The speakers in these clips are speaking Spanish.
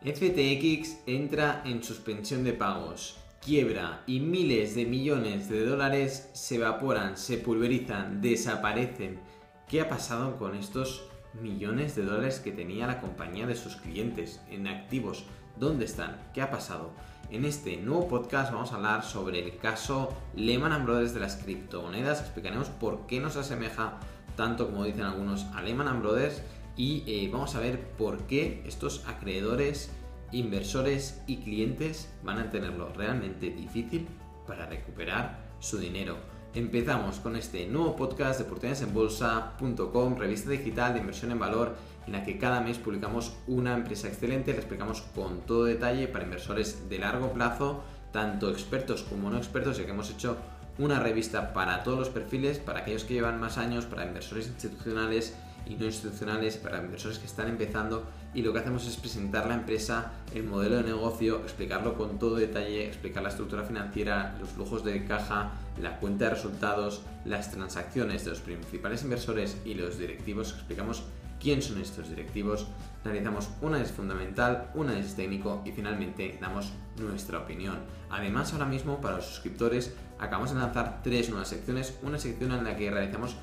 FTX entra en suspensión de pagos, quiebra y miles de millones de dólares se evaporan, se pulverizan, desaparecen. ¿Qué ha pasado con estos millones de dólares que tenía la compañía de sus clientes en activos? ¿Dónde están? ¿Qué ha pasado? En este nuevo podcast vamos a hablar sobre el caso Lehman Brothers de las criptomonedas. Explicaremos por qué nos asemeja tanto como dicen algunos a Lehman Brothers y eh, vamos a ver por qué estos acreedores, inversores y clientes van a tenerlo realmente difícil para recuperar su dinero. Empezamos con este nuevo podcast de oportunidadesenbolsa.com, revista digital de inversión en valor, en la que cada mes publicamos una empresa excelente, la explicamos con todo detalle para inversores de largo plazo, tanto expertos como no expertos, ya que hemos hecho una revista para todos los perfiles, para aquellos que llevan más años, para inversores institucionales y no institucionales, para inversores que están empezando y lo que hacemos es presentar la empresa, el modelo de negocio, explicarlo con todo detalle, explicar la estructura financiera, los flujos de caja, la cuenta de resultados, las transacciones de los principales inversores y los directivos, explicamos quién son estos directivos, realizamos un análisis fundamental, un análisis técnico y finalmente damos nuestra opinión. Además, ahora mismo para los suscriptores acabamos de lanzar tres nuevas secciones, una sección en la que realizamos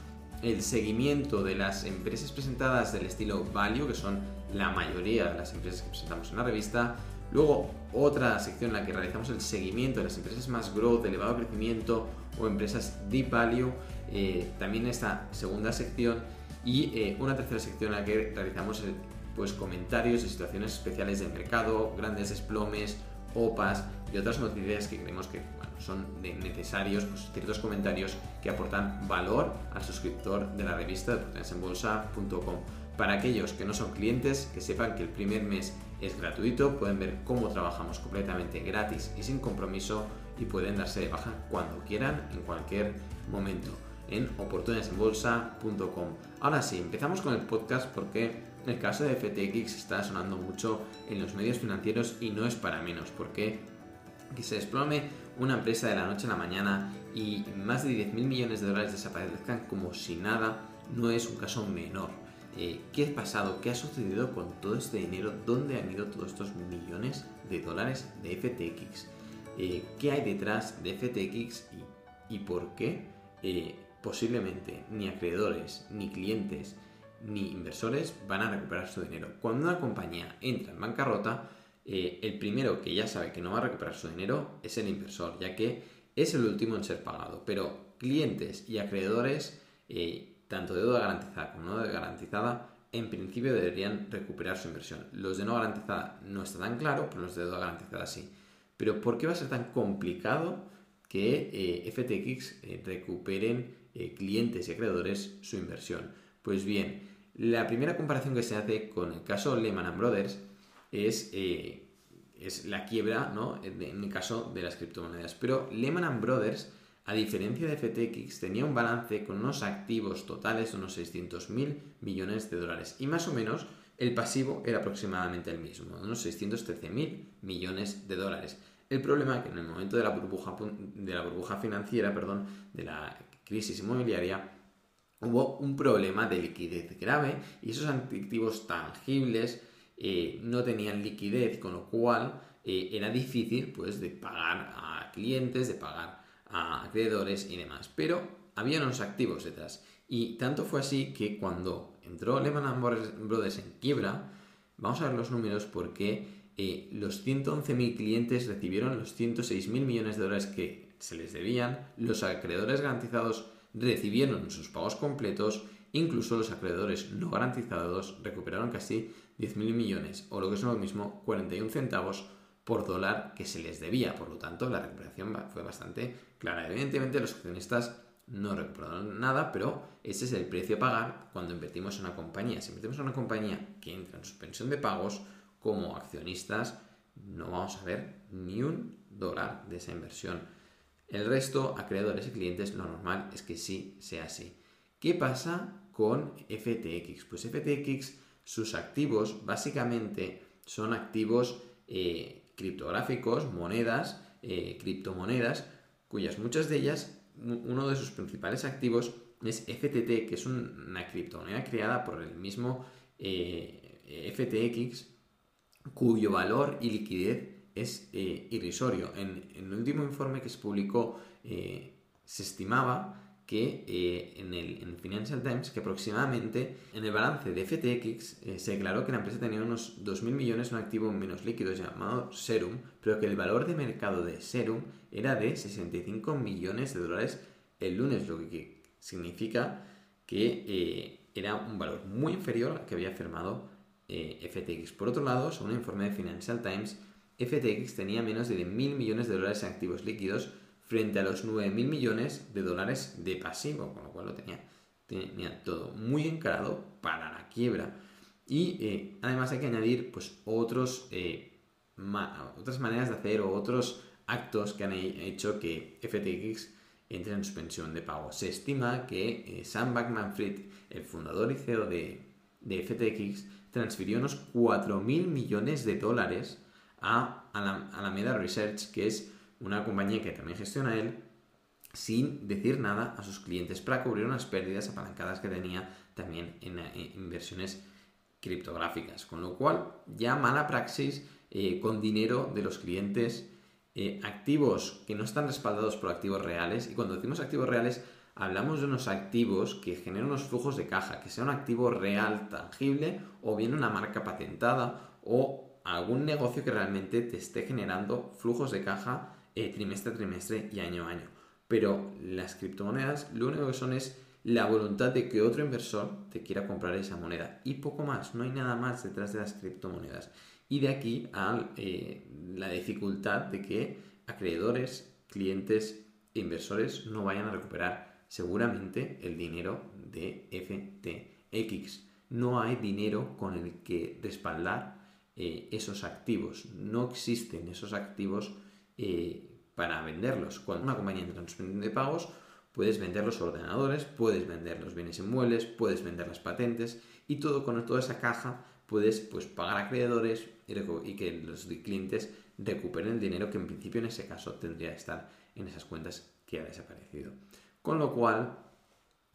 el seguimiento de las empresas presentadas del estilo value, que son la mayoría de las empresas que presentamos en la revista. Luego otra sección en la que realizamos el seguimiento de las empresas más growth, de elevado crecimiento o empresas deep value. Eh, también esta segunda sección y eh, una tercera sección en la que realizamos pues, comentarios de situaciones especiales del mercado, grandes desplomes, OPAs y otras noticias que creemos que son necesarios pues, ciertos comentarios que aportan valor al suscriptor de la revista de bolsa.com. Para aquellos que no son clientes, que sepan que el primer mes es gratuito, pueden ver cómo trabajamos completamente gratis y sin compromiso y pueden darse de baja cuando quieran, en cualquier momento, en oportunidadesenbolsa.com. Ahora sí, empezamos con el podcast porque el caso de FTX está sonando mucho en los medios financieros y no es para menos, porque que se desplome una empresa de la noche a la mañana y más de 10.000 millones de dólares desaparezcan como si nada, no es un caso menor. Eh, ¿Qué ha pasado? ¿Qué ha sucedido con todo este dinero? ¿Dónde han ido todos estos millones de dólares de FTX? Eh, ¿Qué hay detrás de FTX y, por qué eh, posiblemente ni acreedores, ni clientes, ni inversores van a recuperar su dinero? Cuando una compañía entra en bancarrota, eh, el primero que ya sabe que no va a recuperar su dinero es el inversor, ya que es el último en ser pagado. Pero clientes y acreedores, eh, tanto de deuda garantizada como no de garantizada, en principio deberían recuperar su inversión. Los de no garantizada no está tan claro, pero los de deuda garantizada sí. Pero ¿por qué va a ser tan complicado que eh, FTX recuperen clientes y acreedores su inversión? Pues bien, la primera comparación que se hace con el caso Lehman Brothers es, eh, es la quiebra, ¿no? En, el caso de las criptomonedas. Pero Lehman Brothers, a diferencia de FTX, tenía un balance con unos activos totales de unos 600 mil millones de dólares. Y más o menos el pasivo era aproximadamente el mismo, unos 613 mil millones de dólares. El problema es que en el momento de la burbuja, de la burbuja financiera, perdón, de la crisis inmobiliaria, hubo un problema de liquidez grave y esos activos tangibles eh, no tenían liquidez, con lo cual eh, era difícil pues, de pagar a clientes, de pagar a acreedores y demás. Pero había unos activos detrás. Y tanto fue así que cuando entró Lehman Brothers en quiebra, vamos a ver los números porque eh, los 111.000 clientes recibieron los 106.000 millones de dólares que se les debían, los acreedores garantizados recibieron sus pagos completos, incluso los acreedores no garantizados recuperaron casi 10.000 millones, o lo que es lo mismo, 41 centavos por dólar que se les debía. Por lo tanto, la recuperación fue bastante clara. Evidentemente, los accionistas no recuperaron nada, pero ese es el precio a pagar cuando invertimos en una compañía. Si invertimos en una compañía que entra en suspensión de pagos, como accionistas, no vamos a ver ni un dólar de esa inversión. El resto, acreedores y clientes, lo normal es que sí sea así. ¿Qué pasa con FTX? Pues FTX sus activos básicamente son activos eh, criptográficos, monedas, eh, criptomonedas, cuyas muchas de ellas, uno de sus principales activos es FTT, que es una criptomoneda creada por el mismo eh, FTX, cuyo valor y liquidez es eh, irrisorio. En, el último informe que se publicó eh, se estimaba que eh, en, el, Financial Times que aproximadamente en el balance de FTX se declaró que la empresa tenía unos 2.000 millones un activo menos líquido llamado Serum, pero que el valor de mercado de Serum era de 65 millones de dólares el lunes, lo que significa que era un valor muy inferior al que había firmado FTX. Por otro lado, según un informe de Financial Times, FTX tenía menos de mil millones de dólares en activos líquidos frente a los 9.000 millones de dólares de pasivo, con lo cual lo tenía, tenía todo muy encarado para la quiebra. Y eh, además hay que añadir pues, otros, eh, otras maneras de hacer o otros actos que han hecho que FTX entre en suspensión de pago. Se estima que eh, Sam Bankman-Fried, el fundador y CEO de, de FTX, transfirió unos 4.000 millones de dólares a Alameda Research, que es una compañía que también gestiona él, sin decir nada a sus clientes para cubrir unas pérdidas apalancadas que tenía también en, inversiones criptográficas. Con lo cual, ya mala praxis eh, con dinero de los clientes, eh, activos que no están respaldados por activos reales. Y cuando decimos activos reales, hablamos de unos activos que generan unos flujos de caja, que sea un activo real, tangible, o bien una marca patentada, o algún negocio que realmente te esté generando flujos de caja eh, trimestre a trimestre y año a año. Pero las criptomonedas lo único que son es la voluntad de que otro inversor te quiera comprar esa moneda. Y poco más, no hay nada más detrás de las criptomonedas. Y de aquí a eh, la dificultad de que acreedores, clientes e inversores no vayan a recuperar seguramente el dinero de FTX. No hay dinero con el que respaldar eh, esos activos. No existen esos activos eh, para venderlos. Cuando una compañía entra en de pagos, puedes vender los ordenadores, puedes vender los bienes inmuebles, puedes vender las patentes y todo con toda esa caja puedes pues, pagar a acreedores y, que los clientes recuperen el dinero que en principio en ese caso tendría que estar en esas cuentas que ha desaparecido. Con lo cual,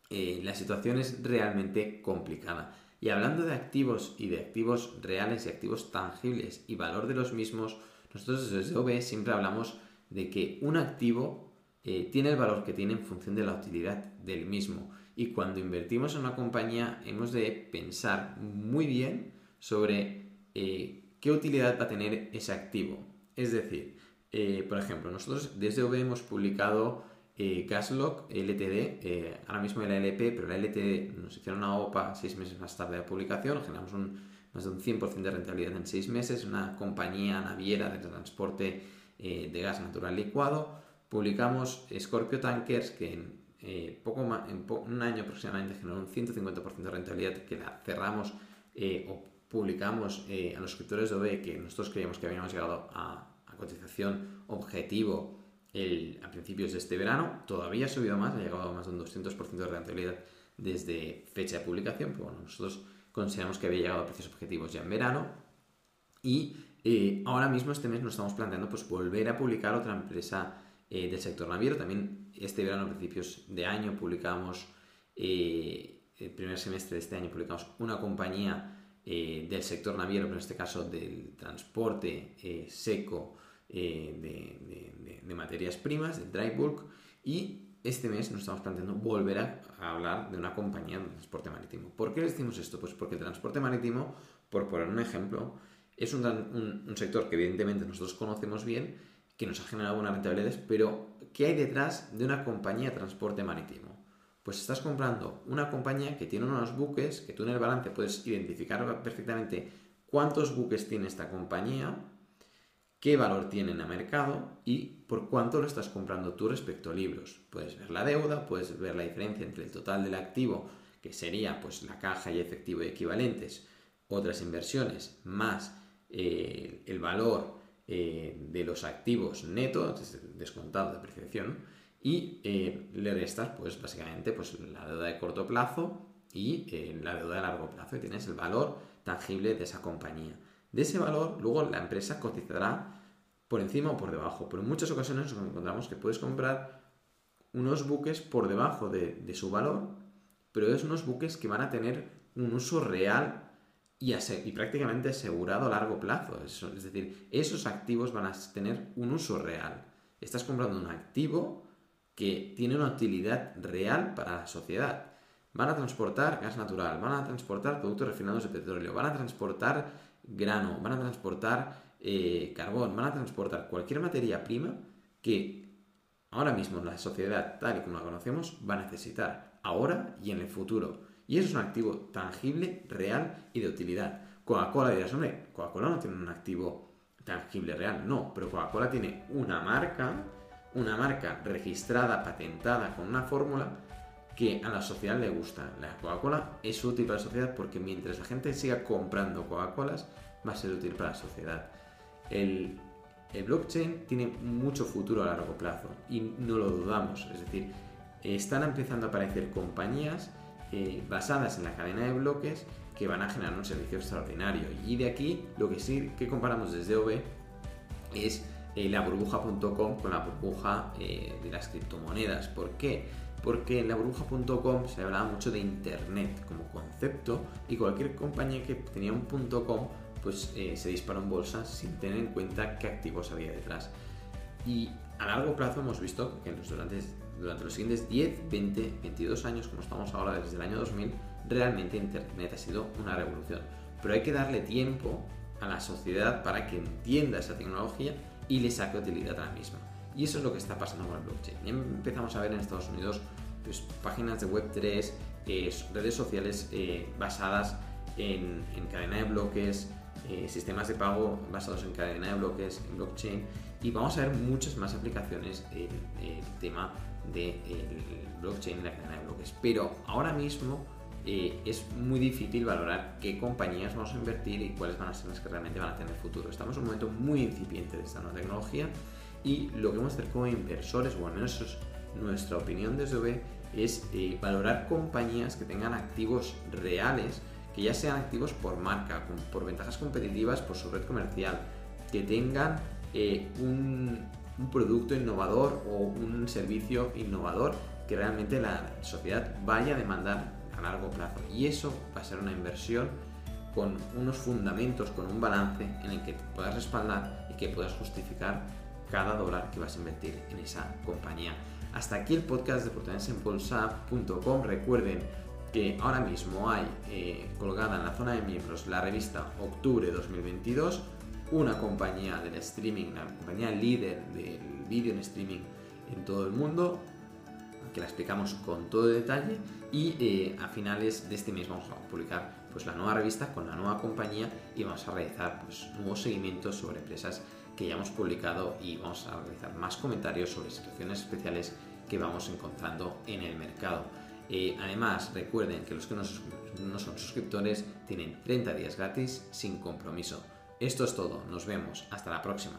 eh, la situación es realmente complicada. Y hablando de activos y de activos reales y activos tangibles y valor de los mismos, nosotros desde OB siempre hablamos de que un activo eh, tiene el valor que tiene en función de la utilidad del mismo. Y cuando invertimos en una compañía hemos de pensar muy bien sobre eh, qué utilidad va a tener ese activo. Es decir, eh, por ejemplo, nosotros desde OB hemos publicado eh, Gaslock LTD, eh, ahora mismo la LP, pero la LTD nos hicieron una OPA seis meses más tarde de publicación, generamos un, más de un 100% de rentabilidad en seis meses, una compañía naviera de transporte eh, de gas natural licuado. Publicamos Scorpio Tankers, que en, eh, poco más, en un año aproximadamente generó un 150% de rentabilidad, que la cerramos o publicamos a los escritores de OBE que nosotros creíamos que habíamos llegado a, a cotización objetivo a principios de este verano. Todavía ha subido más, ha llegado a más de un 200% de rentabilidad desde fecha de publicación, pero bueno, nosotros consideramos que había llegado a precios objetivos ya en verano. Y eh, ahora mismo este mes nos estamos planteando pues, volver a publicar otra empresa eh, del sector naviero. También este verano, a principios de año, publicamos, eh, el primer semestre de este año, publicamos una compañía del sector naviero, pero en este caso del transporte seco de, de, materias primas, del dry bulk, y este mes nos estamos planteando volver a, hablar de una compañía de transporte marítimo. ¿Por qué decimos esto? Pues porque el transporte marítimo, por poner un ejemplo, es un, sector que evidentemente nosotros conocemos bien, que nos ha generado buenas rentabilidades, pero ¿qué hay detrás de una compañía de transporte marítimo? Pues estás comprando una compañía que tiene unos buques, que tú en el balance puedes identificar perfectamente cuántos buques tiene esta compañía, qué valor tienen a mercado y por cuánto lo estás comprando tú respecto a libros. Puedes ver la deuda, puedes ver la diferencia entre el total del activo, que sería pues la caja y efectivo equivalentes, otras inversiones, más eh, el valor eh, de los activos netos, descontado de apreciación, y eh, le restas pues básicamente pues la deuda de corto plazo y la deuda de largo plazo y tienes el valor tangible de esa compañía. De ese valor, luego la empresa cotizará por encima o por debajo, pero en muchas ocasiones nos encontramos que puedes comprar unos buques por debajo de, su valor, pero es unos buques que van a tener un uso real y, prácticamente asegurado a largo plazo. Es, decir, esos activos van a tener un uso real. Estás comprando un activo que tiene una utilidad real para la sociedad. Van a transportar gas natural, van a transportar productos refinados de petróleo, van a transportar grano, van a transportar eh, carbón, van a transportar cualquier materia prima que ahora mismo la sociedad tal y como la conocemos va a necesitar ahora y en el futuro. Y eso es un activo tangible, real y de utilidad. Coca-Cola dirás, hombre, Coca-Cola no tiene un activo tangible, real. No, pero Coca-Cola tiene una marca, una marca registrada, patentada, con una fórmula que a la sociedad le gusta. La Coca-Cola es útil para la sociedad porque mientras la gente siga comprando Coca-Colas, va a ser útil para la sociedad. El, blockchain tiene mucho futuro a largo plazo y no lo dudamos. Es decir, están empezando a aparecer compañías eh, basadas en la cadena de bloques que van a generar un servicio extraordinario. Y de aquí lo que sí que comparamos desde OV es eh, la burbuja.com con la burbuja eh, de las criptomonedas. ¿Por qué? Porque en la burbuja.com se hablaba mucho de Internet como concepto y cualquier compañía que tenía un .com pues se disparó en bolsa sin tener en cuenta qué activos había detrás. Y a largo plazo hemos visto que durante durante los siguientes 10, 20, 22 años, como estamos ahora desde el año 2000, realmente Internet ha sido una revolución. Pero hay que darle tiempo a la sociedad para que entienda esa tecnología y le saque utilidad a la misma. Y eso es lo que está pasando con el blockchain. Empezamos a ver en Estados Unidos pues, páginas de Web3, eh, redes sociales eh, basadas en, cadena de bloques, eh, sistemas de pago basados en cadena de bloques, en blockchain, y vamos a ver muchas más aplicaciones en el tema del blockchain y la cadena de bloques. Pero ahora mismo eh, es muy difícil valorar qué compañías vamos a invertir y cuáles van a ser las que realmente van a tener futuro. Estamos en un momento muy incipiente de esta nueva tecnología y lo que vamos a hacer como inversores, o al menos eso es nuestra opinión desde OB, es eh, valorar compañías que tengan activos reales, que ya sean activos por marca, por ventajas competitivas, por su red comercial, que tengan eh, un producto innovador o un servicio innovador que realmente la sociedad vaya a demandar a largo plazo. Y eso va a ser una inversión con unos fundamentos, con un balance en el que puedas respaldar y que puedas justificar cada dólar que vas a invertir en esa compañía. Hasta aquí el podcast de oportunidadesenbolsa.com. Recuerden que ahora mismo hay eh, colgada en la zona de miembros la revista Octubre 2022 una compañía del streaming, la compañía líder del vídeo en streaming en todo el mundo, que la explicamos con todo detalle y eh, a finales de este mes vamos a publicar pues, la nueva revista con la nueva compañía y vamos a realizar pues, nuevos seguimientos sobre empresas que ya hemos publicado y vamos a realizar más comentarios sobre situaciones especiales que vamos encontrando en el mercado. Eh, además, recuerden que los que no son suscriptores tienen 30 días gratis sin compromiso. Esto es todo, nos vemos, hasta la próxima.